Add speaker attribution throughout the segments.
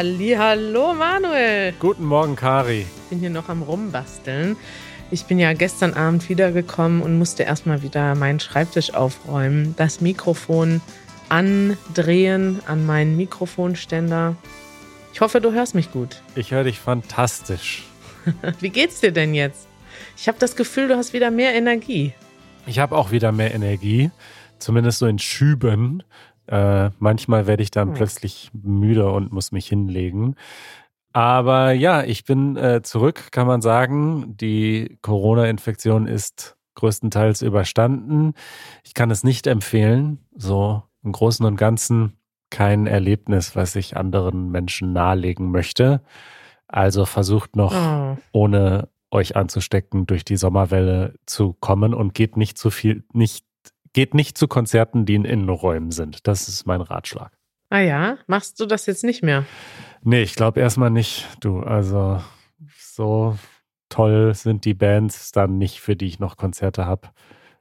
Speaker 1: Hallo Manuel.
Speaker 2: Guten Morgen, Kari.
Speaker 1: Ich bin hier noch am Rumbasteln. Ich bin ja gestern Abend wiedergekommen und musste erstmal wieder meinen Schreibtisch aufräumen, das Mikrofon andrehen an meinen Mikrofonständer. Ich hoffe, du hörst mich gut.
Speaker 2: Ich höre dich fantastisch.
Speaker 1: Wie geht's dir denn jetzt? Ich habe das Gefühl, du hast wieder mehr Energie.
Speaker 2: Ich habe auch wieder mehr Energie, zumindest so in Schüben. Äh, manchmal werde ich dann hm. plötzlich müde und muss mich hinlegen. Aber ja, ich bin äh, zurück, kann man sagen. Die Corona-Infektion ist größtenteils überstanden. Ich kann es nicht empfehlen. So im Großen und Ganzen kein Erlebnis, was ich anderen Menschen nahelegen möchte. Also versucht noch oh. ohne euch anzustecken, durch die Sommerwelle zu kommen und geht nicht zu viel, nicht, geht nicht zu Konzerten, die in Innenräumen sind. Das ist mein Ratschlag.
Speaker 1: Ah ja, machst du das jetzt nicht mehr?
Speaker 2: Nee, ich glaube erstmal nicht, du. Also so toll sind die Bands dann nicht, für die ich noch Konzerte habe.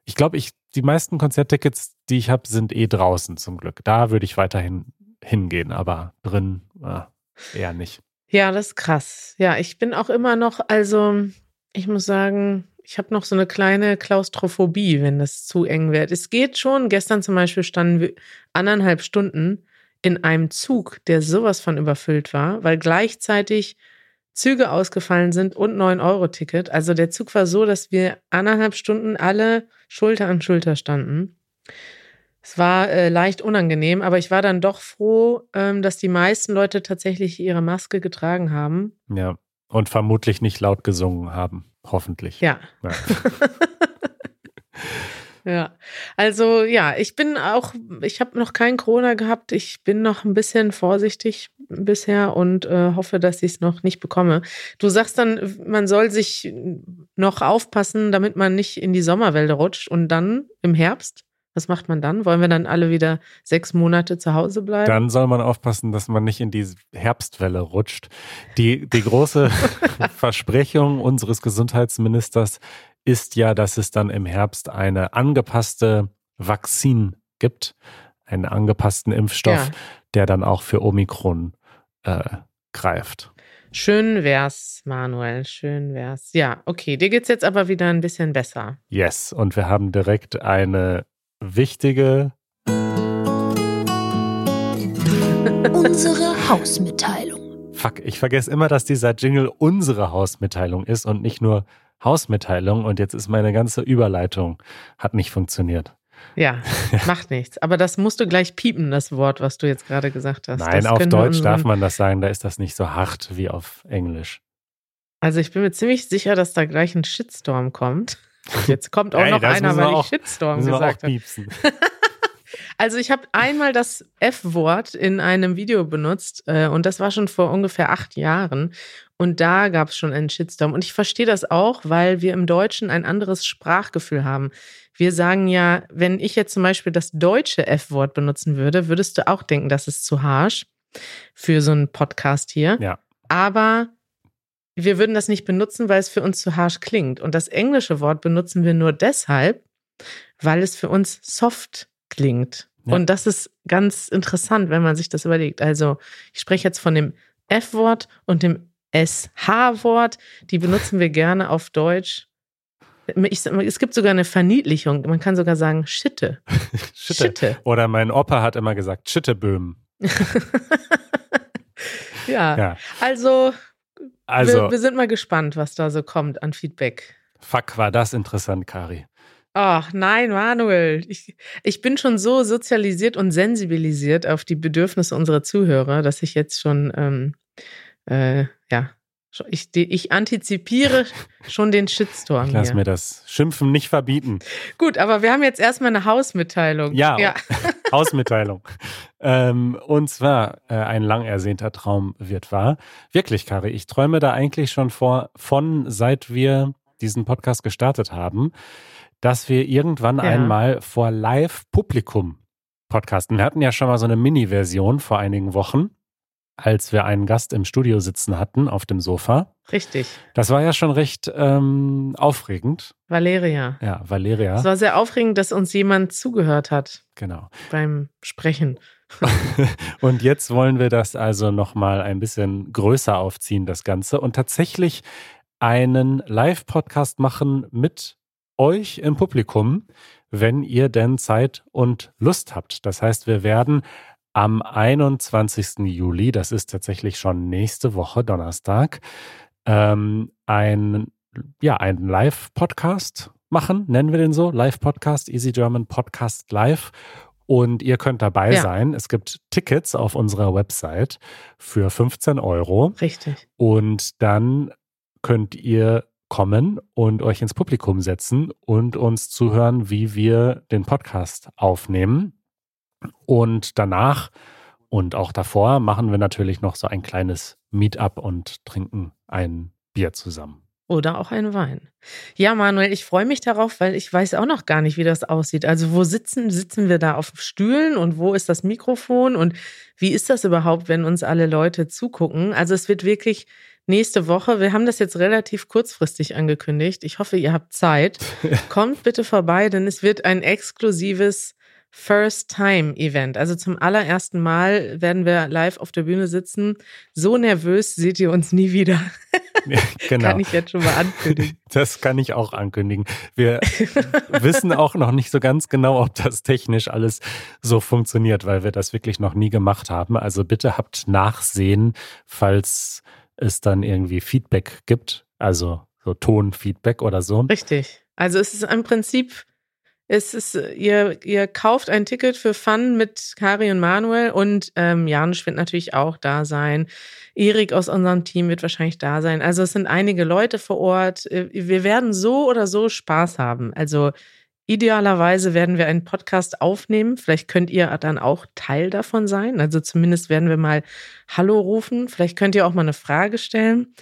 Speaker 2: Ich glaube, ich, die meisten Konzerttickets, die ich habe, sind eh draußen zum Glück. Da würde ich weiterhin hingehen, aber drin äh, eher nicht.
Speaker 1: Ja, das ist krass. Ja, ich bin auch immer noch, also ich muss sagen, ich habe noch so eine kleine Klaustrophobie, wenn das zu eng wird. Es geht schon. Gestern zum Beispiel standen wir anderthalb Stunden in einem Zug, der sowas von überfüllt war, weil gleichzeitig Züge ausgefallen sind und 9-Euro-Ticket. Also der Zug war so, dass wir anderthalb Stunden alle Schulter an Schulter standen. Es war äh, leicht unangenehm, aber ich war dann doch froh, ähm, dass die meisten Leute tatsächlich ihre Maske getragen haben.
Speaker 2: Ja, und vermutlich nicht laut gesungen haben, hoffentlich.
Speaker 1: Ja. Ja. ja. Also ja, ich bin auch, ich habe noch kein Corona gehabt. Ich bin noch ein bisschen vorsichtig bisher und äh, hoffe, dass ich es noch nicht bekomme. Du sagst dann, man soll sich noch aufpassen, damit man nicht in die Sommerwälder rutscht und dann im Herbst was macht man dann? Wollen wir dann alle wieder sechs Monate zu Hause bleiben?
Speaker 2: Dann soll man aufpassen, dass man nicht in die Herbstwelle rutscht. Die, die große Versprechung unseres Gesundheitsministers ist ja, dass es dann im Herbst eine angepasste Vakzin gibt, einen angepassten Impfstoff, ja. der dann auch für Omikron äh, greift.
Speaker 1: Schön wär's, Manuel, schön wär's. Ja, okay, dir geht's jetzt aber wieder ein bisschen besser.
Speaker 2: Yes, und wir haben direkt eine wichtige
Speaker 3: unsere Hausmitteilung.
Speaker 2: Fuck, ich vergesse immer, dass dieser Jingle unsere Hausmitteilung ist und nicht nur Hausmitteilung. Und jetzt ist meine ganze Überleitung, hat nicht funktioniert.
Speaker 1: Ja, macht nichts. Aber das musst du gleich piepen, das Wort, was du jetzt gerade gesagt hast.
Speaker 2: Nein,
Speaker 1: das
Speaker 2: auf Deutsch darf man das sagen, da ist das nicht so hart wie auf Englisch.
Speaker 1: Also ich bin mir ziemlich sicher, dass da gleich ein Shitstorm kommt. Jetzt kommt auch Ey, noch einer, weil ich Shitstorm gesagt habe. Also ich habe einmal das F-Wort in einem Video benutzt äh, und das war schon vor ungefähr acht Jahren. Und da gab es schon einen Shitstorm. Und ich verstehe das auch, weil wir im Deutschen ein anderes Sprachgefühl haben. Wir sagen ja, wenn ich jetzt zum Beispiel das deutsche F-Wort benutzen würde, würdest du auch denken, das ist zu harsh für so einen Podcast hier.
Speaker 2: Ja.
Speaker 1: Aber wir würden das nicht benutzen, weil es für uns zu harsh klingt. Und das englische Wort benutzen wir nur deshalb, weil es für uns soft klingt. Ja. Und das ist ganz interessant, wenn man sich das überlegt. Also ich spreche jetzt von dem F-Wort und dem SH-Wort. Die benutzen wir gerne auf Deutsch. Ich, es gibt sogar eine Verniedlichung. Man kann sogar sagen Schitte.
Speaker 2: Schitte. Schitte. Oder mein Opa hat immer gesagt Schitteböhm.
Speaker 1: ja. ja. Also also, wir, wir, sind mal gespannt, was da so kommt an Feedback.
Speaker 2: Fuck, war das interessant, Kari.
Speaker 1: Ach nein, Manuel. Ich, ich bin schon so sozialisiert und sensibilisiert auf die Bedürfnisse unserer Zuhörer, dass ich jetzt schon, ähm, äh, ja, ich, ich antizipiere schon den Shitstorm.
Speaker 2: Ich lass hier. mir das Schimpfen nicht verbieten.
Speaker 1: Gut, aber wir haben jetzt erstmal eine Hausmitteilung.
Speaker 2: Ja, ja. Hausmitteilung. ähm, und zwar, äh, ein lang ersehnter Traum wird wahr. Wirklich, Kari, ich träume da eigentlich schon vor, von, seit wir diesen Podcast gestartet haben, dass wir irgendwann ja. einmal vor Live-Publikum podcasten. Wir hatten ja schon mal so eine Mini-Version vor einigen Wochen. Als wir einen Gast im Studio sitzen hatten auf dem Sofa.
Speaker 1: Richtig.
Speaker 2: Das war ja schon recht ähm, aufregend.
Speaker 1: Valeria.
Speaker 2: Ja, Valeria.
Speaker 1: Es war sehr aufregend, dass uns jemand zugehört hat.
Speaker 2: Genau.
Speaker 1: Beim Sprechen.
Speaker 2: und jetzt wollen wir das also nochmal ein bisschen größer aufziehen, das Ganze, und tatsächlich einen Live-Podcast machen mit euch im Publikum, wenn ihr denn Zeit und Lust habt. Das heißt, wir werden am 21. Juli, das ist tatsächlich schon nächste Woche, Donnerstag, ähm, ein, ja, einen Live-Podcast machen, nennen wir den so, Live-Podcast, Easy German Podcast Live. Und ihr könnt dabei ja. sein. Es gibt Tickets auf unserer Website für 15 Euro.
Speaker 1: Richtig.
Speaker 2: Und dann könnt ihr kommen und euch ins Publikum setzen und uns zuhören, wie wir den Podcast aufnehmen. Und danach und auch davor machen wir natürlich noch so ein kleines Meetup und trinken ein Bier zusammen.
Speaker 1: Oder auch ein Wein. Ja, Manuel, ich freue mich darauf, weil ich weiß auch noch gar nicht, wie das aussieht. Also wo sitzen, sitzen wir da auf Stühlen und wo ist das Mikrofon und wie ist das überhaupt, wenn uns alle Leute zugucken? Also es wird wirklich nächste Woche, wir haben das jetzt relativ kurzfristig angekündigt. Ich hoffe, ihr habt Zeit. Kommt bitte vorbei, denn es wird ein exklusives First-Time-Event. Also zum allerersten Mal werden wir live auf der Bühne sitzen. So nervös seht ihr uns nie wieder.
Speaker 2: Ja, genau.
Speaker 1: Kann ich jetzt schon mal ankündigen.
Speaker 2: Das kann ich auch ankündigen. Wir wissen auch noch nicht so ganz genau, ob das technisch alles so funktioniert, weil wir das wirklich noch nie gemacht haben. Also bitte habt Nachsehen, falls es dann irgendwie Feedback gibt. Also so Tonfeedback oder so.
Speaker 1: Richtig. Also es ist im Prinzip es ist, ihr, ihr kauft ein Ticket für Fun mit Kari und Manuel und ähm, Janusz wird natürlich auch da sein. Erik aus unserem Team wird wahrscheinlich da sein. Also es sind einige Leute vor Ort. Äh, wir werden so oder so Spaß haben. Also idealerweise werden wir einen Podcast aufnehmen. Vielleicht könnt ihr dann auch Teil davon sein. Also zumindest werden wir mal Hallo rufen. Vielleicht könnt ihr auch mal eine Frage stellen.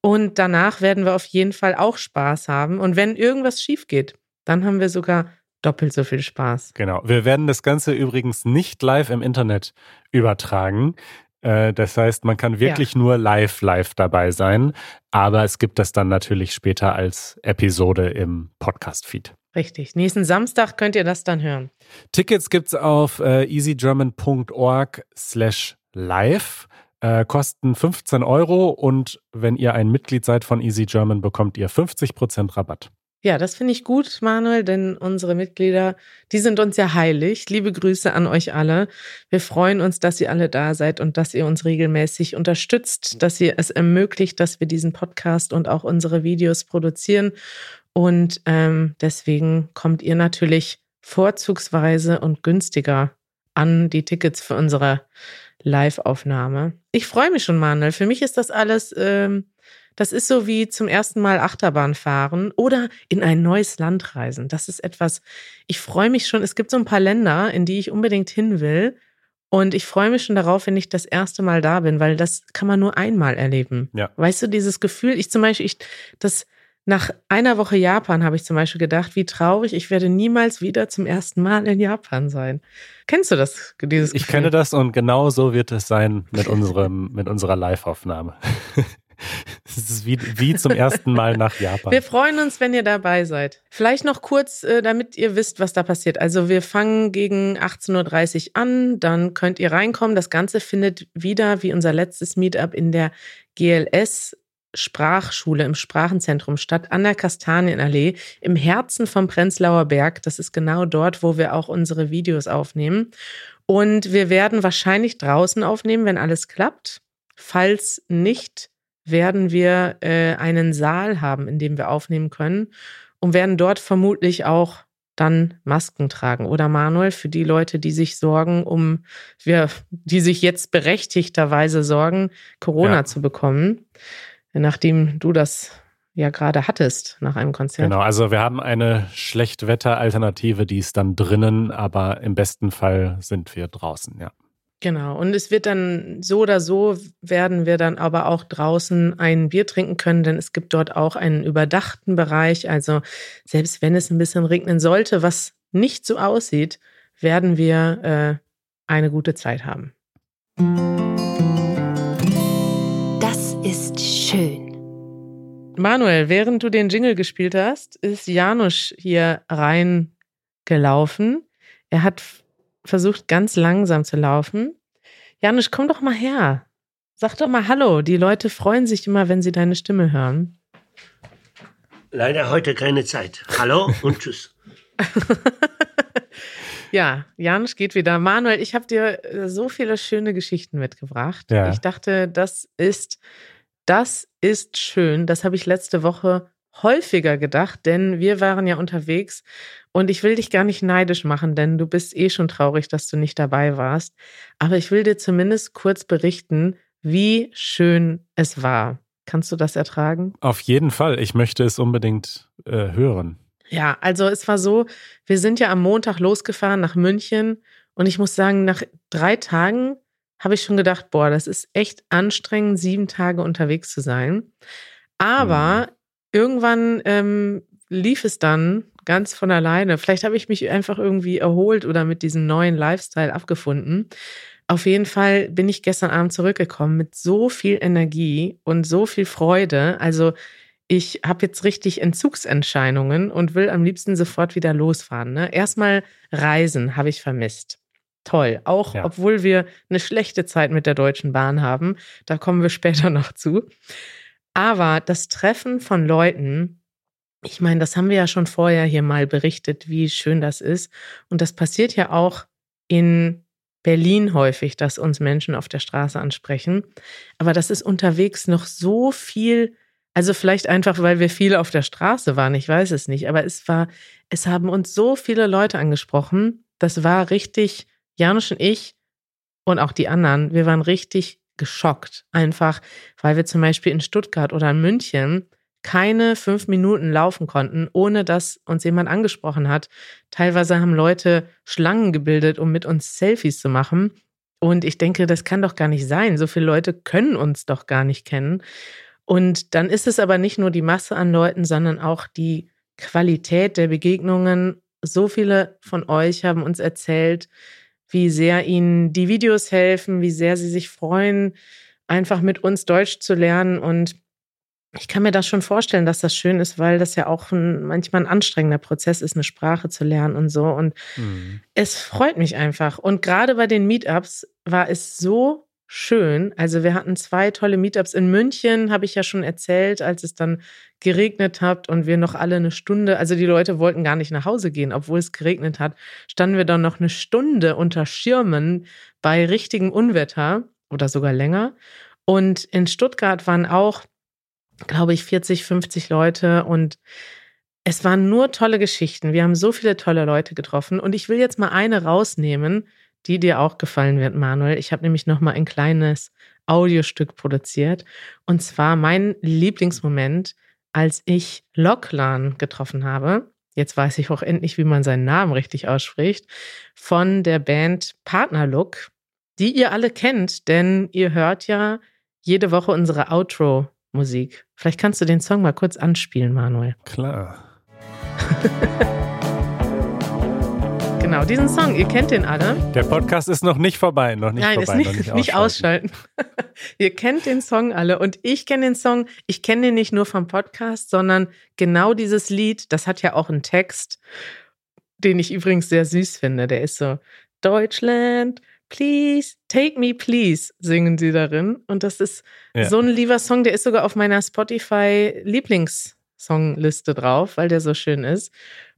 Speaker 1: Und danach werden wir auf jeden Fall auch Spaß haben. Und wenn irgendwas schief geht, dann haben wir sogar doppelt so viel Spaß.
Speaker 2: Genau. Wir werden das Ganze übrigens nicht live im Internet übertragen. Äh, das heißt, man kann wirklich ja. nur live, live dabei sein. Aber es gibt das dann natürlich später als Episode im Podcast-Feed.
Speaker 1: Richtig. Nächsten Samstag könnt ihr das dann hören.
Speaker 2: Tickets gibt's auf äh, easygerman.org slash live. Äh, kosten 15 Euro und wenn ihr ein Mitglied seid von Easy German, bekommt ihr 50% Rabatt.
Speaker 1: Ja, das finde ich gut, Manuel, denn unsere Mitglieder, die sind uns ja heilig. Liebe Grüße an euch alle. Wir freuen uns, dass ihr alle da seid und dass ihr uns regelmäßig unterstützt, dass ihr es ermöglicht, dass wir diesen Podcast und auch unsere Videos produzieren. Und ähm, deswegen kommt ihr natürlich vorzugsweise und günstiger an die Tickets für unsere Live-Aufnahme. Ich freue mich schon, Manuel. Für mich ist das alles ähm, das ist so wie zum ersten Mal Achterbahn fahren oder in ein neues Land reisen. Das ist etwas, ich freue mich schon. Es gibt so ein paar Länder, in die ich unbedingt hin will. Und ich freue mich schon darauf, wenn ich das erste Mal da bin, weil das kann man nur einmal erleben.
Speaker 2: Ja.
Speaker 1: Weißt du, dieses Gefühl, ich zum Beispiel, ich, das, nach einer Woche Japan habe ich zum Beispiel gedacht, wie traurig, ich werde niemals wieder zum ersten Mal in Japan sein. Kennst du das, dieses
Speaker 2: Gefühl? Ich kenne das und genau so wird es sein mit unserem, mit unserer Live-Aufnahme. Es ist wie, wie zum ersten Mal nach Japan.
Speaker 1: Wir freuen uns, wenn ihr dabei seid. Vielleicht noch kurz, äh, damit ihr wisst, was da passiert. Also wir fangen gegen 18.30 Uhr an, dann könnt ihr reinkommen. Das Ganze findet wieder wie unser letztes Meetup in der GLS Sprachschule im Sprachenzentrum statt, an der Kastanienallee, im Herzen vom Prenzlauer Berg. Das ist genau dort, wo wir auch unsere Videos aufnehmen. Und wir werden wahrscheinlich draußen aufnehmen, wenn alles klappt. Falls nicht, werden wir äh, einen Saal haben, in dem wir aufnehmen können und werden dort vermutlich auch dann Masken tragen. Oder Manuel, für die Leute, die sich sorgen, um wir, die sich jetzt berechtigterweise sorgen, Corona ja. zu bekommen, nachdem du das ja gerade hattest nach einem Konzert.
Speaker 2: Genau, also wir haben eine Schlechtwetter-Alternative, die ist dann drinnen, aber im besten Fall sind wir draußen, ja.
Speaker 1: Genau. Und es wird dann so oder so werden wir dann aber auch draußen ein Bier trinken können, denn es gibt dort auch einen überdachten Bereich. Also selbst wenn es ein bisschen regnen sollte, was nicht so aussieht, werden wir äh, eine gute Zeit haben. schön. Manuel, während du den Jingle gespielt hast, ist Janusz hier reingelaufen. Er hat versucht, ganz langsam zu laufen. Janusz, komm doch mal her. Sag doch mal Hallo. Die Leute freuen sich immer, wenn sie deine Stimme hören.
Speaker 3: Leider heute keine Zeit. Hallo und tschüss.
Speaker 1: ja, Janusz geht wieder. Manuel, ich habe dir äh, so viele schöne Geschichten mitgebracht.
Speaker 2: Ja.
Speaker 1: Ich dachte, das ist, das ist schön. Das habe ich letzte Woche häufiger gedacht, denn wir waren ja unterwegs und ich will dich gar nicht neidisch machen, denn du bist eh schon traurig, dass du nicht dabei warst. Aber ich will dir zumindest kurz berichten, wie schön es war. Kannst du das ertragen?
Speaker 2: Auf jeden Fall. Ich möchte es unbedingt äh, hören.
Speaker 1: Ja, also es war so, wir sind ja am Montag losgefahren nach München und ich muss sagen, nach drei Tagen habe ich schon gedacht, boah, das ist echt anstrengend, sieben Tage unterwegs zu sein. Aber mhm. Irgendwann ähm, lief es dann ganz von alleine. Vielleicht habe ich mich einfach irgendwie erholt oder mit diesem neuen Lifestyle abgefunden. Auf jeden Fall bin ich gestern Abend zurückgekommen mit so viel Energie und so viel Freude. Also ich habe jetzt richtig Entzugsentscheidungen und will am liebsten sofort wieder losfahren. Ne? Erstmal Reisen habe ich vermisst. Toll. Auch ja. obwohl wir eine schlechte Zeit mit der Deutschen Bahn haben. Da kommen wir später noch zu. Aber das Treffen von Leuten, ich meine, das haben wir ja schon vorher hier mal berichtet, wie schön das ist. Und das passiert ja auch in Berlin häufig, dass uns Menschen auf der Straße ansprechen. Aber das ist unterwegs noch so viel, also vielleicht einfach, weil wir viel auf der Straße waren, ich weiß es nicht, aber es war, es haben uns so viele Leute angesprochen. Das war richtig, Janusz und ich und auch die anderen, wir waren richtig geschockt. Einfach, weil wir zum Beispiel in Stuttgart oder in München keine fünf Minuten laufen konnten, ohne dass uns jemand angesprochen hat. Teilweise haben Leute Schlangen gebildet, um mit uns Selfies zu machen. Und ich denke, das kann doch gar nicht sein. So viele Leute können uns doch gar nicht kennen. Und dann ist es aber nicht nur die Masse an Leuten, sondern auch die Qualität der Begegnungen. So viele von euch haben uns erzählt, wie sehr ihnen die Videos helfen, wie sehr sie sich freuen, einfach mit uns Deutsch zu lernen. Und ich kann mir das schon vorstellen, dass das schön ist, weil das ja auch ein, manchmal ein anstrengender Prozess ist, eine Sprache zu lernen und so. Und mhm. es freut mich einfach. Und gerade bei den Meetups war es so schön. Also wir hatten zwei tolle Meetups in München, habe ich ja schon erzählt, als es dann geregnet hat und wir noch alle eine Stunde, also die Leute wollten gar nicht nach Hause gehen, obwohl es geregnet hat, standen wir dann noch eine Stunde unter Schirmen bei richtigem Unwetter oder sogar länger. Und in Stuttgart waren auch glaube ich, 40, 50 Leute und es waren nur tolle Geschichten. Wir haben so viele tolle Leute getroffen und ich will jetzt mal eine rausnehmen, die dir auch gefallen wird, Manuel. Ich habe nämlich noch mal ein kleines Audiostück produziert und zwar mein Lieblingsmoment, als ich Loklan getroffen habe. Jetzt weiß ich auch endlich, wie man seinen Namen richtig ausspricht, von der Band Partnerlook, die ihr alle kennt, denn ihr hört ja jede Woche unsere Outro Musik. Vielleicht kannst du den Song mal kurz anspielen, Manuel.
Speaker 2: Klar.
Speaker 1: genau, diesen Song, ihr kennt den alle.
Speaker 2: Der Podcast ist noch nicht vorbei, noch nicht
Speaker 1: Nein,
Speaker 2: vorbei.
Speaker 1: Ist nicht, nicht ausschalten. Ausschalten. ihr kennt den Song alle und ich kenne den Song, ich kenne den nicht nur vom Podcast, sondern genau dieses Lied, das hat ja auch einen Text, den ich übrigens sehr süß finde. Der ist so, Deutschland, Please, Take Me Please, singen sie darin. Und das ist ja. so ein lieber Song, der ist sogar auf meiner Spotify-Lieblingssongliste drauf, weil der so schön ist.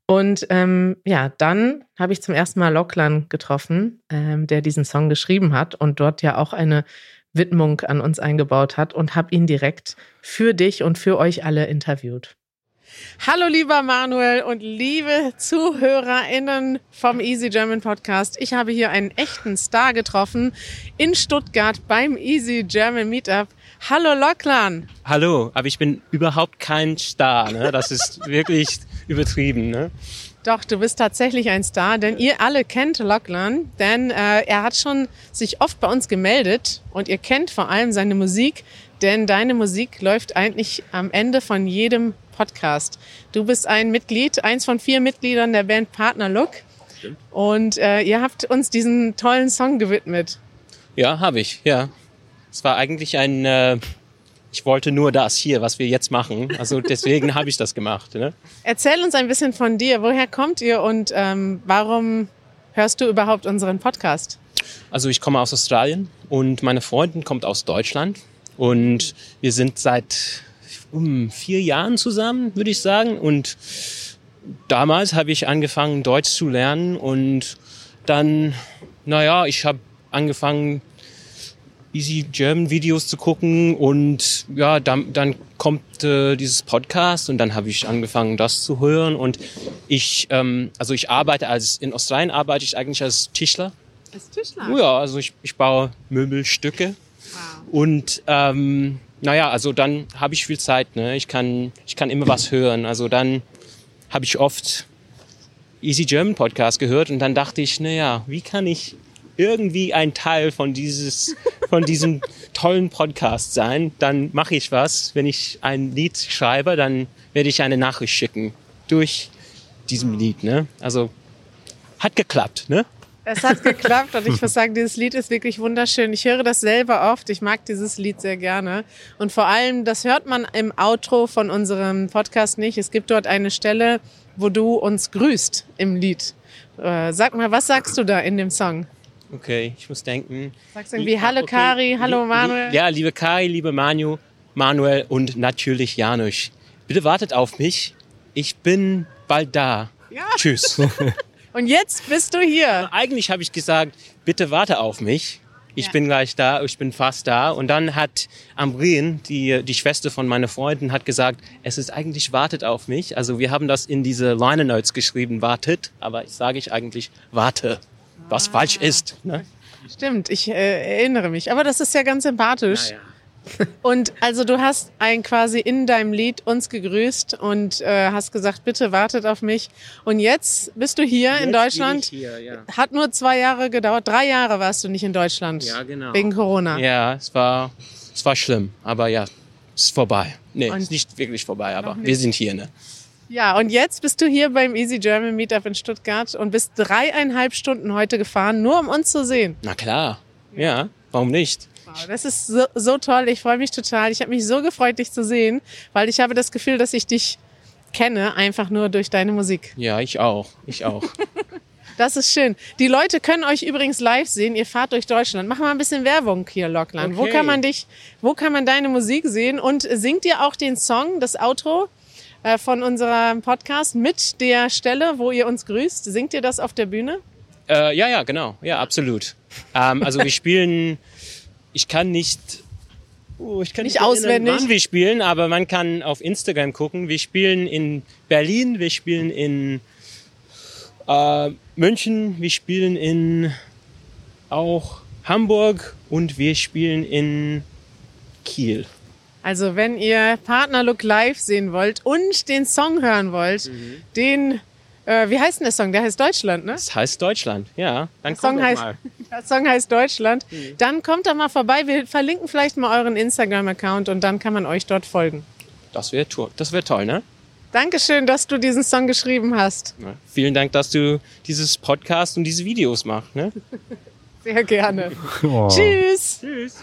Speaker 1: Und ähm, ja, dann habe ich zum ersten Mal Locklan getroffen, ähm, der diesen Song geschrieben hat und dort ja auch eine Widmung an uns eingebaut hat und habe ihn direkt für dich und für euch alle interviewt. Hallo lieber Manuel und liebe ZuhörerInnen vom Easy German Podcast. Ich habe hier einen echten Star getroffen in Stuttgart beim Easy German Meetup. Hallo Locklan.
Speaker 4: Hallo, aber ich bin überhaupt kein Star. Ne? Das ist wirklich übertrieben. Ne?
Speaker 1: Doch, du bist tatsächlich ein Star, denn ihr alle kennt Locklan, denn äh, er hat schon sich oft bei uns gemeldet und ihr kennt vor allem seine Musik, denn deine Musik läuft eigentlich am Ende von jedem Podcast. Du bist ein Mitglied, eins von vier Mitgliedern der Band Partner Look. Und äh, ihr habt uns diesen tollen Song gewidmet.
Speaker 4: Ja, habe ich, ja. Es war eigentlich ein, äh, ich wollte nur das hier, was wir jetzt machen. Also deswegen habe ich das gemacht. Ne?
Speaker 1: Erzähl uns ein bisschen von dir. Woher kommt ihr und ähm, warum hörst du überhaupt unseren Podcast?
Speaker 4: Also ich komme aus Australien und meine Freundin kommt aus Deutschland und wir sind seit um vier Jahren zusammen, würde ich sagen. Und damals habe ich angefangen, Deutsch zu lernen und dann, naja, ich habe angefangen, Easy German Videos zu gucken und ja, dann, dann kommt äh, dieses Podcast und dann habe ich angefangen, das zu hören und ich, ähm, also ich arbeite als, in Australien arbeite ich eigentlich als Tischler.
Speaker 1: Als Tischler?
Speaker 4: Ja, also ich, ich baue Möbelstücke
Speaker 1: Wow.
Speaker 4: und ähm, naja, also dann habe ich viel Zeit, ne? ich, kann, ich kann immer was hören, also dann habe ich oft Easy German Podcast gehört und dann dachte ich, naja, wie kann ich irgendwie ein Teil von dieses, von diesem tollen Podcast sein, dann mache ich was. Wenn ich ein Lied schreibe, dann werde ich eine Nachricht schicken durch diesem Lied, ne? Also hat geklappt, ne?
Speaker 1: Es hat geklappt und ich muss sagen, dieses Lied ist wirklich wunderschön. Ich höre das selber oft. Ich mag dieses Lied sehr gerne. Und vor allem, das hört man im Outro von unserem Podcast nicht. Es gibt dort eine Stelle, wo du uns grüßt im Lied. Äh, Sag mal, was sagst du da in dem Song?
Speaker 4: Okay, ich muss denken.
Speaker 1: Sagst du irgendwie Hallo Kari, Hallo Manuel?
Speaker 4: Ja, liebe Kari, liebe Manu, Manuel und natürlich Janusz. Bitte wartet auf mich. Ich bin bald da.
Speaker 1: Ja.
Speaker 4: Tschüss.
Speaker 1: Und jetzt bist du hier.
Speaker 4: Eigentlich habe ich gesagt, bitte warte auf mich. Ich
Speaker 1: Ja.
Speaker 4: bin gleich da, ich bin fast da. Und dann hat Ambrien, die, die Schwester von meiner Freundin, hat gesagt, es ist eigentlich wartet auf mich. Also wir haben das in diese Liner Notes geschrieben, wartet. Aber ich sage ich eigentlich warte, was falsch ist. Ne?
Speaker 1: Stimmt, ich äh, erinnere mich. Aber das ist ja ganz sympathisch.
Speaker 4: Naja.
Speaker 1: Und also du hast ein quasi in deinem Lied uns gegrüßt und äh, hast gesagt, bitte wartet auf mich. Und jetzt bist du hier in
Speaker 4: Jetzt
Speaker 1: Deutschland.
Speaker 4: bin ich Hier, ja.
Speaker 1: Hat nur zwei Jahre gedauert. Drei Jahre warst du nicht in Deutschland.
Speaker 4: Ja, genau.
Speaker 1: Wegen Corona.
Speaker 4: Ja, es war, es war schlimm, aber ja, es ist vorbei. Nee,
Speaker 1: Und-
Speaker 4: ist nicht wirklich vorbei, aber wir sind hier, ne?
Speaker 1: Ja, und jetzt bist du hier beim Easy German Meetup in Stuttgart und bist dreieinhalb Stunden heute gefahren, nur um uns zu sehen.
Speaker 4: Na klar, ja, warum nicht?
Speaker 1: Wow, das ist so, so toll. Ich freue mich total. Ich habe mich so gefreut, dich zu sehen, weil ich habe das Gefühl, dass ich dich kenne, einfach nur durch deine Musik.
Speaker 4: Ja, ich auch, ich auch.
Speaker 1: Das ist schön. Die Leute können euch übrigens live sehen. Ihr fahrt durch Deutschland. Mach mal ein bisschen Werbung hier, Lockland. Wo
Speaker 4: Okay.
Speaker 1: kann man dich, wo kann man deine Musik sehen? Und singt ihr auch den Song, das Outro von unserem Podcast mit der Stelle, wo ihr uns grüßt? Singt ihr das auf der Bühne?
Speaker 4: Äh, ja, ja, genau. Ja, absolut. Ähm, also wir spielen, ich kann nicht, oh, ich kann
Speaker 1: Nicht
Speaker 4: nicht, erinnern,
Speaker 1: auswendig.
Speaker 4: wann wir spielen, aber man kann auf Instagram gucken. Wir spielen in Berlin, wir spielen in äh, München, wir spielen in auch Hamburg und wir spielen in Kiel.
Speaker 1: Also wenn ihr Partnerlook live sehen wollt und den Song hören wollt,
Speaker 4: Mhm.
Speaker 1: den, äh, wie heißt denn der Song? Der heißt Deutschland, ne?
Speaker 4: Das heißt Deutschland, ja. Dann
Speaker 1: Der Song
Speaker 4: kommt doch
Speaker 1: heißt,
Speaker 4: mal.
Speaker 1: der Song heißt Deutschland.
Speaker 4: Mhm.
Speaker 1: Dann kommt doch mal vorbei. Wir verlinken vielleicht mal euren Instagram-Account und dann kann man euch dort folgen.
Speaker 4: Das wäre to das wär toll, ne?
Speaker 1: Dankeschön, dass du diesen Song geschrieben hast.
Speaker 4: Ja. Vielen Dank, dass du dieses Podcast und diese Videos machst, ne?
Speaker 1: Sehr gerne.
Speaker 2: Oh,
Speaker 1: Tschüss.
Speaker 4: Tschüss.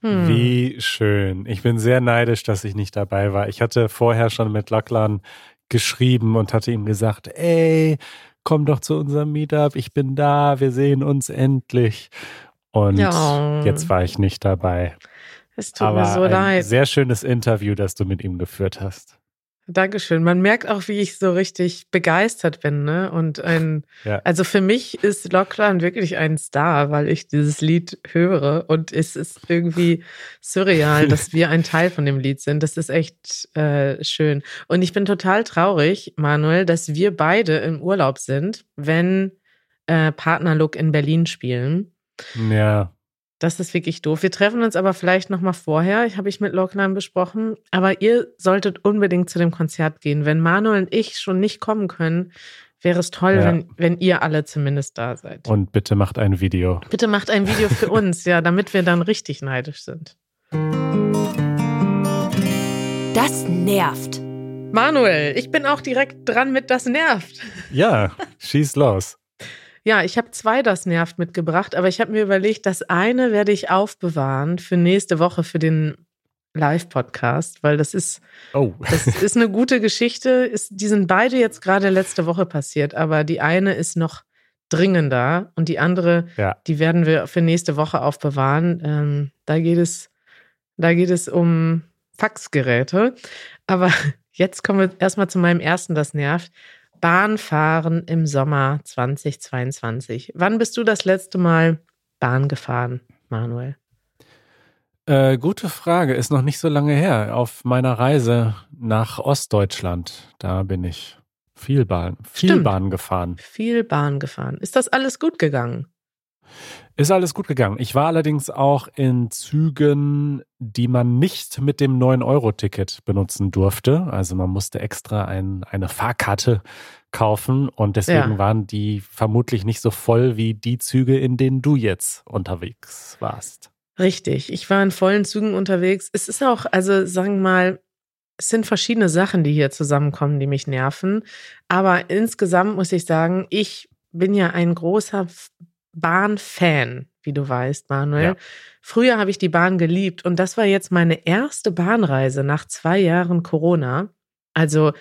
Speaker 2: Wie schön. Ich bin sehr neidisch, dass ich nicht dabei war. Ich hatte vorher schon mit Lachlan geschrieben und hatte ihm gesagt, ey, komm doch zu unserem Meetup, ich bin da, wir sehen uns endlich. Und
Speaker 1: Ja.
Speaker 2: jetzt war ich nicht dabei.
Speaker 1: Es tut
Speaker 2: Aber
Speaker 1: mir so
Speaker 2: ein
Speaker 1: leid.
Speaker 2: sehr schönes Interview, das du mit ihm geführt hast.
Speaker 1: Dankeschön. Man merkt auch, wie ich so richtig begeistert bin, ne? Und ein,
Speaker 2: Ja.
Speaker 1: also für mich ist Lockland wirklich ein Star, weil ich dieses Lied höre und es ist irgendwie surreal, dass wir ein Teil von dem Lied sind. Das ist echt äh, schön. Und ich bin total traurig, Manuel, dass wir beide im Urlaub sind, wenn äh, Partnerlook in Berlin spielen.
Speaker 2: Ja,
Speaker 1: Das ist wirklich doof. Wir treffen uns aber vielleicht noch mal vorher. Ich habe ich mit Lockland besprochen. Aber ihr solltet unbedingt zu dem Konzert gehen. Wenn Manuel und ich schon nicht kommen können, wäre es toll,
Speaker 2: Ja.
Speaker 1: wenn, wenn ihr alle zumindest da seid.
Speaker 2: und bitte macht ein Video.
Speaker 1: Bitte macht ein Video für uns, ja, damit wir dann richtig neidisch sind.
Speaker 5: Das nervt.
Speaker 1: Manuel, ich bin auch direkt dran mit Das nervt.
Speaker 2: Ja, schieß los.
Speaker 1: Ja, ich habe zwei Das nervt mitgebracht, aber ich habe mir überlegt, das eine werde ich aufbewahren für nächste Woche, für den Live-Podcast, weil das ist,
Speaker 2: Oh.
Speaker 1: das ist eine gute Geschichte. Ist, die sind beide jetzt gerade letzte Woche passiert, aber die eine ist noch dringender und die andere,
Speaker 2: Ja.
Speaker 1: die werden wir für nächste Woche aufbewahren. Ähm, da geht es, da geht es um Faxgeräte. Aber jetzt kommen wir erstmal zu meinem ersten, das nervt. Bahnfahren im Sommer 2022. Wann bist du das letzte Mal Bahn gefahren, Manuel?
Speaker 2: Äh, gute Frage, ist noch nicht so lange her. Auf meiner Reise nach Ostdeutschland, da bin ich viel Bahn, viel
Speaker 1: Stimmt.
Speaker 2: Bahn gefahren.
Speaker 1: Viel Bahn gefahren. Ist das alles gut gegangen?
Speaker 2: Ist alles gut gegangen. Ich war allerdings auch in Zügen, die man nicht mit dem 9-Euro-Ticket benutzen durfte. Also man musste extra ein, eine Fahrkarte kaufen und deswegen
Speaker 1: Ja.
Speaker 2: waren die vermutlich nicht so voll wie die Züge, in denen du jetzt unterwegs warst.
Speaker 1: Richtig. Ich war in vollen Zügen unterwegs. Es ist auch, also sagen wir mal, es sind verschiedene Sachen, die hier zusammenkommen, die mich nerven. Aber insgesamt muss ich sagen, ich bin ja ein großer Bahnfan, wie du weißt, Manuel.
Speaker 2: Ja.
Speaker 1: Früher habe ich die Bahn geliebt und das war jetzt meine erste Bahnreise nach zwei Jahren Corona. Also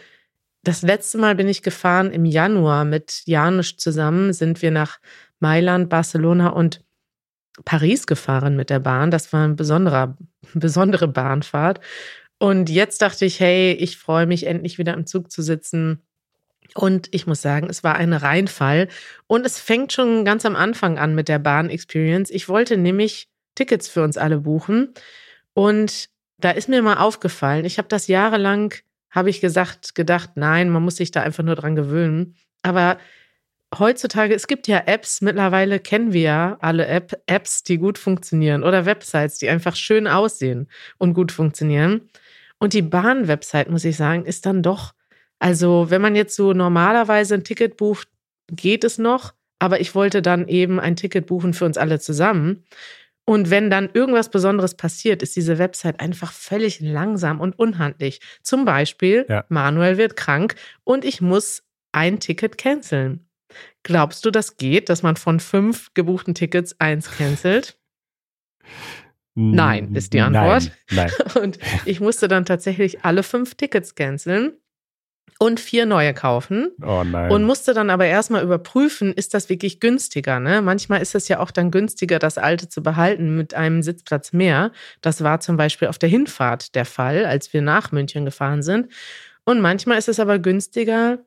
Speaker 1: das letzte Mal bin ich gefahren im Januar mit Janusz zusammen, sind wir nach Mailand, Barcelona und Paris gefahren mit der Bahn. Das war ein besonderer, besondere Bahnfahrt. Und jetzt dachte ich, hey, ich freue mich endlich wieder im Zug zu sitzen. Und ich muss sagen, es war ein Reinfall. Und es fängt schon ganz am Anfang an mit der Bahn-Experience. Ich wollte nämlich Tickets für uns alle buchen. Und da ist mir mal aufgefallen, ich habe das jahrelang, habe ich gesagt, gedacht, nein, man muss sich da einfach nur dran gewöhnen. Aber heutzutage, es gibt ja Apps, mittlerweile kennen wir ja alle App, Apps, die gut funktionieren oder Websites, die einfach schön aussehen und gut funktionieren. Und die Bahn-Website, muss ich sagen, ist dann doch, also wenn man jetzt so normalerweise ein Ticket bucht, geht es noch, aber ich wollte dann eben ein Ticket buchen für uns alle zusammen. Und wenn dann irgendwas Besonderes passiert, ist diese Website einfach völlig langsam und unhandlich. Zum Beispiel,
Speaker 2: Ja.
Speaker 1: Manuel wird krank und ich muss ein Ticket canceln. Glaubst du, das geht, dass man von fünf gebuchten Tickets eins cancelt? Nein, ist die Antwort.
Speaker 2: Nein, nein.
Speaker 1: Und ich musste dann tatsächlich alle fünf Tickets canceln und vier neue kaufen
Speaker 2: Oh nein.
Speaker 1: und musste dann aber erstmal überprüfen, ist das wirklich günstiger? Ne? Manchmal ist es ja auch dann günstiger, das alte zu behalten mit einem Sitzplatz mehr. Das war zum Beispiel auf der Hinfahrt der Fall, als wir nach München gefahren sind. Und manchmal ist es aber günstiger,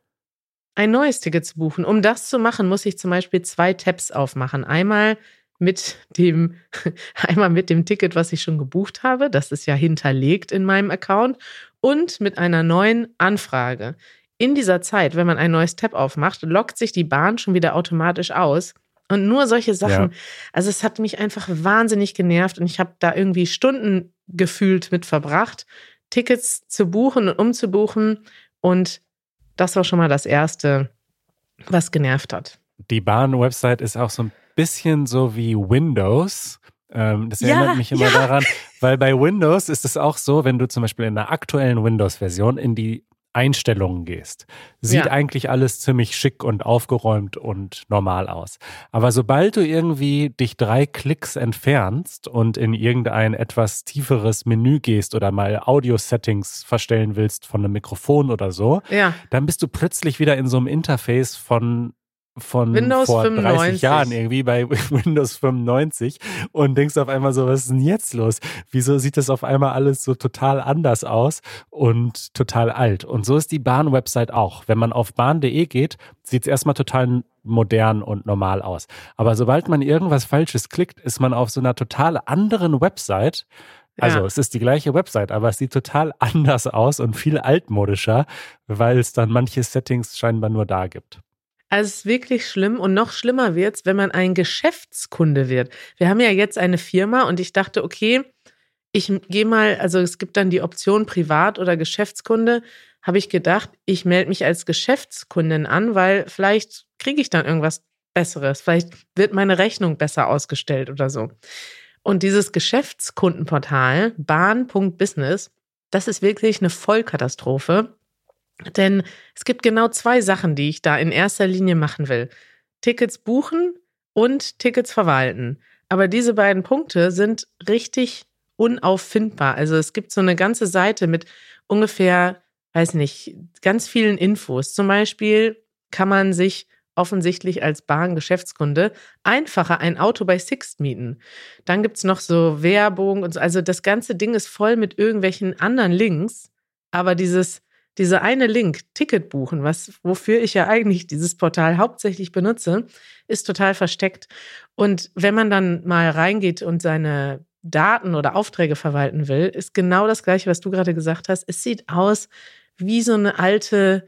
Speaker 1: ein neues Ticket zu buchen. Um das zu machen, muss ich zum Beispiel zwei Tabs aufmachen. Einmal mit dem, einmal mit dem Ticket, was ich schon gebucht habe. Das ist ja hinterlegt in meinem Account. Und mit einer neuen Anfrage. In dieser Zeit, wenn man ein neues Tab aufmacht, lockt sich die Bahn schon wieder automatisch aus. Und nur solche Sachen,
Speaker 2: Ja.
Speaker 1: also es hat mich einfach wahnsinnig genervt und ich habe da irgendwie Stunden gefühlt mit verbracht, Tickets zu buchen und umzubuchen. Und das war schon mal das Erste, was genervt hat.
Speaker 2: Die Bahn-Website ist auch so ein bisschen so wie Windows. Ähm, das
Speaker 1: Ja,
Speaker 2: erinnert mich immer
Speaker 1: ja.
Speaker 2: daran, weil bei Windows ist es auch so, wenn du zum Beispiel in der aktuellen Windows-Version in die Einstellungen gehst, sieht
Speaker 1: Ja.
Speaker 2: eigentlich alles ziemlich schick und aufgeräumt und normal aus. Aber sobald du irgendwie dich drei Klicks entfernst und in irgendein etwas tieferes Menü gehst oder mal Audio-Settings verstellen willst von einem Mikrofon oder so,
Speaker 1: Ja,
Speaker 2: dann bist du plötzlich wieder in so einem Interface von von
Speaker 1: Windows
Speaker 2: vor 30
Speaker 1: 95.
Speaker 2: Jahren irgendwie bei Windows 95 und denkst auf einmal so, was ist denn jetzt los? Wieso sieht das auf einmal alles so total anders aus und total alt? Und so ist die Bahn-Website auch. Wenn man auf bahn.de geht, sieht es erstmal total modern und normal aus. Aber sobald man irgendwas Falsches klickt, ist man auf so einer total anderen Website. Also
Speaker 1: Ja.
Speaker 2: es ist die gleiche Website, aber es sieht total anders aus und viel altmodischer, weil es dann manche Settings scheinbar nur da gibt.
Speaker 1: Also es ist wirklich schlimm und noch schlimmer wird's, wenn man ein Geschäftskunde wird. Wir haben ja jetzt eine Firma und ich dachte, okay, ich gehe mal, also es gibt dann die Option Privat- oder Geschäftskunde, habe ich gedacht, ich melde mich als Geschäftskundin an, weil vielleicht kriege ich dann irgendwas Besseres, vielleicht wird meine Rechnung besser ausgestellt oder so. Und dieses Geschäftskundenportal bahn.business, das ist wirklich eine Vollkatastrophe. Denn es gibt genau zwei Sachen, die ich da in erster Linie machen will. Tickets buchen und Tickets verwalten. Aber diese beiden Punkte sind richtig unauffindbar. Also es gibt so eine ganze Seite mit ungefähr, weiß nicht, ganz vielen Infos. Zum Beispiel kann man sich offensichtlich als Bahngeschäftskunde einfacher ein Auto bei Sixt mieten. Dann gibt es noch so Werbung und so. Also das ganze Ding ist voll mit irgendwelchen anderen Links, aber dieses, dieser eine Link, Ticket buchen, was, wofür ich ja eigentlich dieses Portal hauptsächlich benutze, ist total versteckt. Und wenn man dann mal reingeht und seine Daten oder Aufträge verwalten will, ist genau das Gleiche, was du gerade gesagt hast. Es sieht aus wie so eine alte,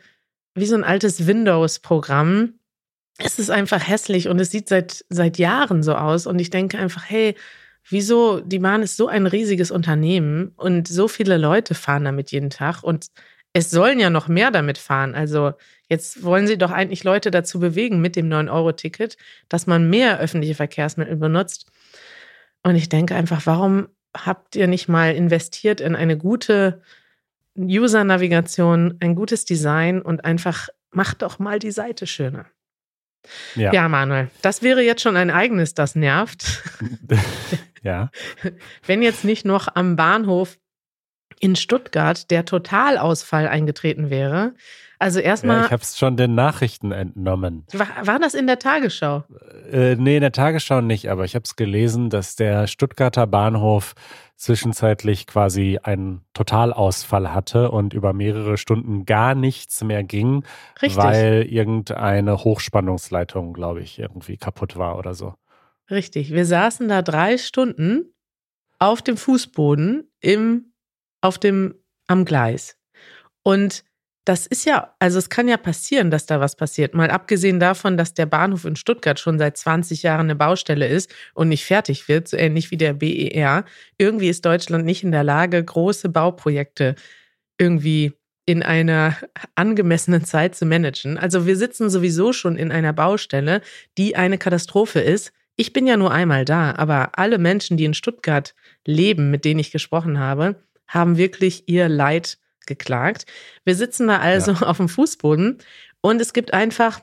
Speaker 1: wie so ein altes Windows-Programm, es ist einfach hässlich und es sieht seit, seit Jahren so aus. Und ich denke einfach, hey, wieso, die Bahn ist so ein riesiges Unternehmen und so viele Leute fahren damit jeden Tag und es sollen ja noch mehr damit fahren. Also jetzt wollen sie doch eigentlich Leute dazu bewegen mit dem 9-Euro-Ticket, dass man mehr öffentliche Verkehrsmittel benutzt. Und ich denke einfach, warum habt ihr nicht mal investiert in eine gute User-Navigation, ein gutes Design und einfach macht doch mal die Seite schöner. Ja. ja, Manuel, das wäre jetzt schon ein eigenes, das nervt.
Speaker 2: ja.
Speaker 1: Wenn jetzt nicht noch am Bahnhof in Stuttgart der Totalausfall eingetreten wäre. Also erstmal. Ja,
Speaker 2: ich habe es schon den Nachrichten entnommen.
Speaker 1: War, war, das in der Tagesschau?
Speaker 2: Äh, nee, in der Tagesschau nicht, aber ich habe es gelesen, dass der Stuttgarter Bahnhof zwischenzeitlich quasi einen Totalausfall hatte und über mehrere Stunden gar nichts mehr ging, Richtig. weil irgendeine Hochspannungsleitung, glaube ich, irgendwie kaputt war oder so.
Speaker 1: Richtig. Wir saßen da drei Stunden auf dem Fußboden im, auf dem, am Gleis. Und das ist ja, also es kann ja passieren, dass da was passiert. Mal abgesehen davon, dass der Bahnhof in Stuttgart schon seit 20 Jahren eine Baustelle ist und nicht fertig wird, so ähnlich wie der BER. Irgendwie ist Deutschland nicht in der Lage, große Bauprojekte irgendwie in einer angemessenen Zeit zu managen. Also wir sitzen sowieso schon in einer Baustelle, die eine Katastrophe ist. Ich bin ja nur einmal da, aber alle Menschen, die in Stuttgart leben, mit denen ich gesprochen habe, haben wirklich ihr Leid geklagt. Wir sitzen da also ja. auf dem Fußboden und es gibt einfach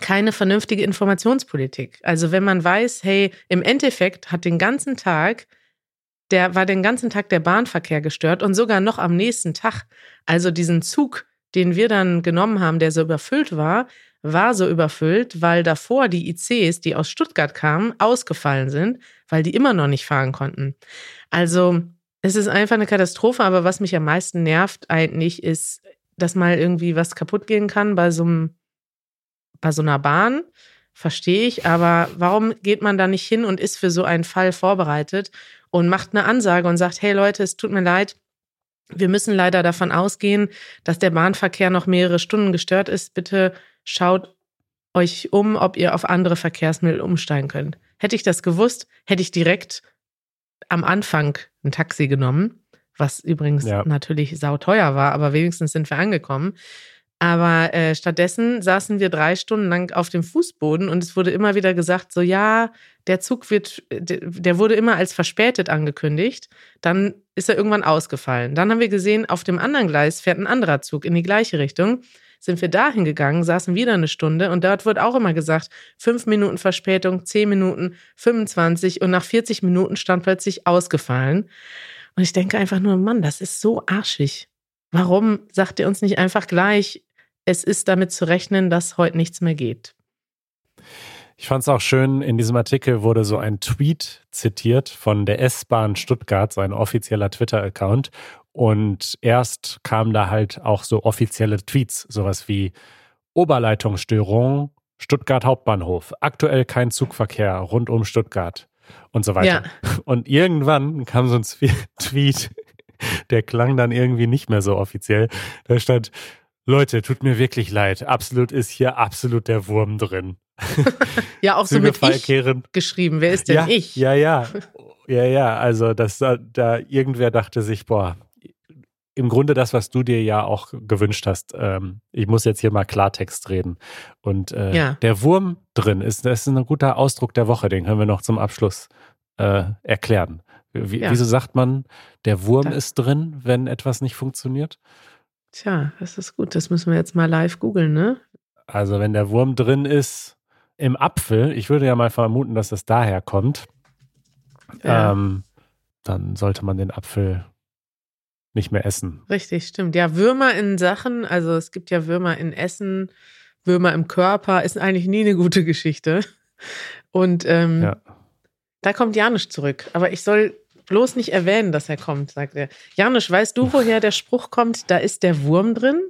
Speaker 1: keine vernünftige Informationspolitik. Also wenn man weiß, hey, im Endeffekt hat den ganzen Tag der war den ganzen Tag der Bahnverkehr gestört und sogar noch am nächsten Tag. Also diesen Zug, den wir dann genommen haben, der so überfüllt war, war so überfüllt, weil davor die ICs, die aus Stuttgart kamen, ausgefallen sind, weil die immer noch nicht fahren konnten. Also es ist einfach eine Katastrophe, aber was mich am meisten nervt eigentlich ist, dass mal irgendwie was kaputt gehen kann bei so einem, bei so einer Bahn. Verstehe ich, aber warum geht man da nicht hin und ist für so einen Fall vorbereitet und macht eine Ansage und sagt, hey Leute, es tut mir leid, wir müssen leider davon ausgehen, dass der Bahnverkehr noch mehrere Stunden gestört ist. Bitte schaut euch um, ob ihr auf andere Verkehrsmittel umsteigen könnt. Hätte ich das gewusst, hätte ich direkt am Anfang ein Taxi genommen, was übrigens ja. natürlich sauteuer war, aber wenigstens sind wir angekommen. Aber äh, stattdessen saßen wir drei Stunden lang auf dem Fußboden und es wurde immer wieder gesagt, so ja, der Zug wird, der wurde immer als verspätet angekündigt. Dann ist er irgendwann ausgefallen. Dann haben wir gesehen, auf dem anderen Gleis fährt ein anderer Zug in die gleiche Richtung sind wir dahin gegangen, saßen wieder eine Stunde und dort wird auch immer gesagt, fünf Minuten Verspätung, zehn Minuten, 25 und nach 40 Minuten stand plötzlich ausgefallen. Und ich denke einfach nur, Mann, das ist so arschig. Warum sagt ihr uns nicht einfach gleich, es ist damit zu rechnen, dass heute nichts mehr geht?
Speaker 2: Ich fand es auch schön, in diesem Artikel wurde so ein Tweet zitiert von der S-Bahn Stuttgart, so ein offizieller Twitter-Account. Und erst kamen da halt auch so offizielle Tweets, sowas wie Oberleitungsstörung, Stuttgart Hauptbahnhof, aktuell kein Zugverkehr rund um Stuttgart und so weiter. Ja. Und irgendwann kam so ein Tweet, der klang dann irgendwie nicht mehr so offiziell. Da stand, Leute, tut mir wirklich leid, absolut ist hier absolut der Wurm drin.
Speaker 1: ja, auch so mit ich geschrieben. Wer ist denn
Speaker 2: ja,
Speaker 1: ich?
Speaker 2: Ja, ja. Ja, ja. Also, dass da, da irgendwer dachte sich, boah, im Grunde das, was du dir ja auch gewünscht hast. Ähm, ich muss jetzt hier mal Klartext reden. Und äh, ja. der Wurm drin ist, das ist ein guter Ausdruck der Woche, den können wir noch zum Abschluss äh, erklären. Wie, ja. Wieso sagt man, der Wurm da. ist drin, wenn etwas nicht funktioniert?
Speaker 1: Tja, das ist gut. Das müssen wir jetzt mal live googeln, ne?
Speaker 2: Also, wenn der Wurm drin ist im Apfel, ich würde ja mal vermuten, dass es daher kommt. Ja. Ähm, dann sollte man den Apfel nicht mehr essen.
Speaker 1: Richtig, stimmt. Ja, Würmer in Sachen, also es gibt ja Würmer in Essen, Würmer im Körper, ist eigentlich nie eine gute Geschichte. Und ähm,
Speaker 2: Ja.
Speaker 1: da kommt Janusz zurück. Aber ich soll bloß nicht erwähnen, dass er kommt, sagt er. Janusz, weißt du, woher der Spruch kommt? Da ist der Wurm drin.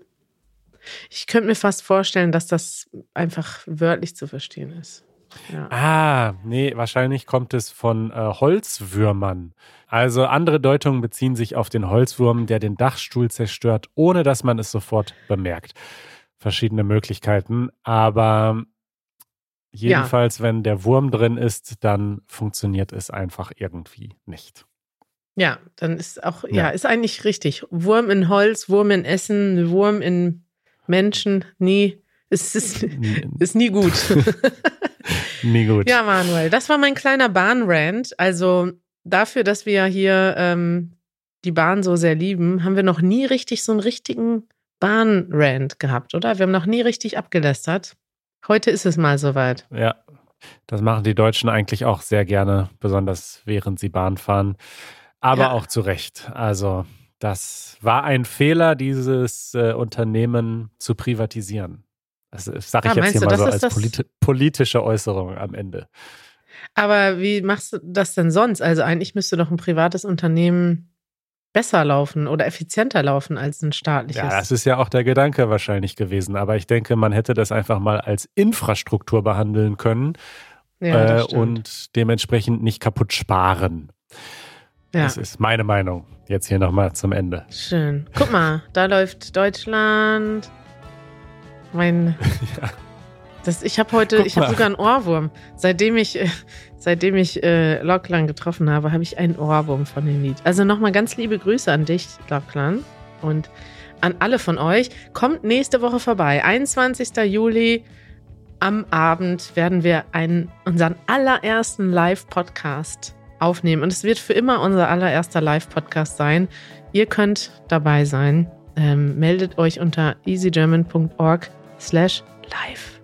Speaker 1: Ich könnte mir fast vorstellen, dass das einfach wörtlich zu verstehen ist. Ja.
Speaker 2: Ah, nee, wahrscheinlich kommt es von äh, Holzwürmern. Also andere Deutungen beziehen sich auf den Holzwurm, der den Dachstuhl zerstört, ohne dass man es sofort bemerkt. Verschiedene Möglichkeiten, aber jedenfalls, wenn der Wurm drin ist, dann funktioniert es einfach irgendwie nicht.
Speaker 1: Ja, dann ist auch, ja.
Speaker 2: Ja.
Speaker 1: ist eigentlich richtig. Wurm in Holz, Wurm in Essen, Wurm in Menschen, nie. Es ist, ist nie gut.
Speaker 2: Nie gut.
Speaker 1: ja, Manuel, das war mein kleiner Bahnrant. Also dafür, dass wir hier ähm, die Bahn so sehr lieben, haben wir noch nie richtig so einen richtigen Bahnrant gehabt, oder? Wir haben noch nie richtig abgelästert. Heute ist es mal soweit.
Speaker 2: Ja, das machen die Deutschen eigentlich auch sehr gerne, besonders während sie Bahn fahren. Aber
Speaker 1: Ja.
Speaker 2: auch zu Recht. Also, das war ein Fehler, dieses äh, Unternehmen zu privatisieren. Das sage ich
Speaker 1: Ah,
Speaker 2: jetzt hier
Speaker 1: du,
Speaker 2: mal so als politi politische Äußerung am Ende.
Speaker 1: Aber wie machst du das denn sonst? Also eigentlich müsste doch ein privates Unternehmen besser laufen oder effizienter laufen als ein staatliches.
Speaker 2: Ja, das ist ja auch der Gedanke wahrscheinlich gewesen. Aber ich denke, man hätte das einfach mal als Infrastruktur behandeln können
Speaker 1: Ja,
Speaker 2: äh, und dementsprechend nicht kaputt sparen.
Speaker 1: ja.
Speaker 2: Das ist meine Meinung. Jetzt hier nochmal zum Ende.
Speaker 1: Schön. Guck mal, da läuft Deutschland. Mein. Das, ich habe heute,
Speaker 2: Guck
Speaker 1: ich habe sogar einen Ohrwurm. Seitdem ich, äh, seitdem ich äh, Locklan getroffen habe, habe ich einen Ohrwurm von dem Lied. Also nochmal ganz liebe Grüße an dich, Locklan. Und an alle von euch. Kommt nächste Woche vorbei. 21. Juli am Abend werden wir einen, unseren allerersten Live-Podcast aufnehmen. Und es wird für immer unser allererster Live-Podcast sein. Ihr könnt dabei sein. Ähm, meldet euch unter easygerman.org slash live.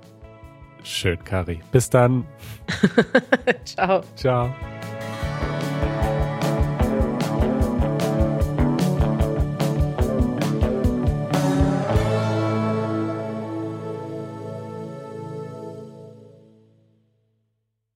Speaker 2: Schön, Kari. Bis dann.
Speaker 1: Ciao.
Speaker 2: Ciao.